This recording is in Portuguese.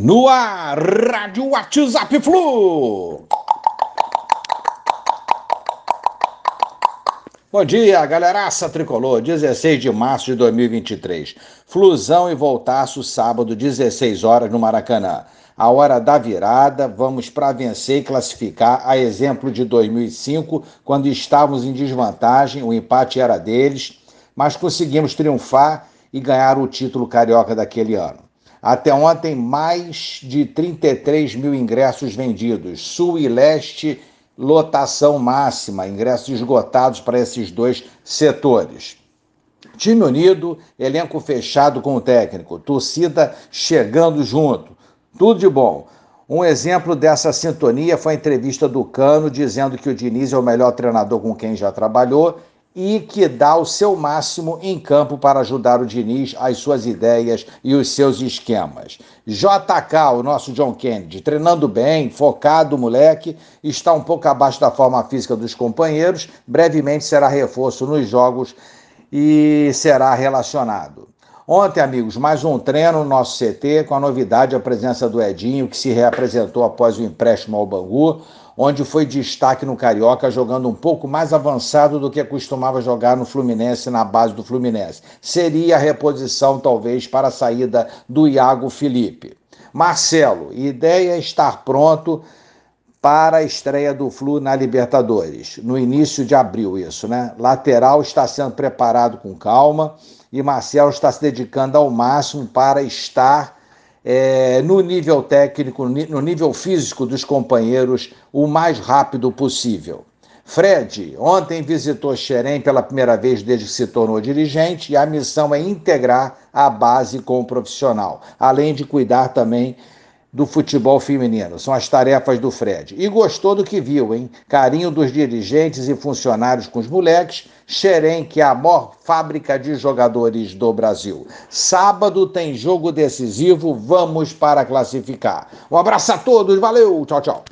No ar, Rádio WhatsApp Flu. Bom dia, galeraça tricolor, 16 de março de 2023. Flusão e voltaço sábado, 16 horas no Maracanã. A hora da virada, vamos para vencer e classificar, a exemplo de 2005, quando estávamos em desvantagem, o empate era deles, mas conseguimos triunfar e ganhar o título carioca daquele ano. Até ontem, mais de 33 mil ingressos vendidos. Sul e leste, lotação máxima, ingressos esgotados para esses dois setores. Time unido, elenco fechado com o técnico, torcida chegando junto. Tudo de bom. Um exemplo dessa sintonia foi a entrevista do Cano dizendo que o Diniz é o melhor treinador com quem já trabalhou e que dá o seu máximo em campo para ajudar o Diniz, as suas ideias e os seus esquemas. JK, o nosso John Kennedy, treinando bem, focado, moleque, está um pouco abaixo da forma física dos companheiros, brevemente será reforço nos jogos e será relacionado. Ontem, amigos, mais um treino no nosso CT com a novidade a presença do Edinho, que se reapresentou após o empréstimo ao Bangu onde foi destaque no Carioca, jogando um pouco mais avançado do que costumava jogar no Fluminense, na base do Fluminense. Seria a reposição, talvez, para a saída do Iago Felipe. Marcelo, ideia é estar pronto para a estreia do Flu na Libertadores, no início de abril, isso, né? Lateral está sendo preparado com calma e Marcelo está se dedicando ao máximo para estar é, no nível técnico, no nível físico dos companheiros, o mais rápido possível. Fred, ontem visitou Xerém pela primeira vez desde que se tornou dirigente e a missão é integrar a base com o profissional, além de cuidar também do futebol feminino. São as tarefas do Fred. E gostou do que viu, hein? Carinho dos dirigentes e funcionários com os moleques. Xerém, que é a maior fábrica de jogadores do Brasil. Sábado tem jogo decisivo, vamos para classificar. Um abraço a todos, valeu, tchau, tchau.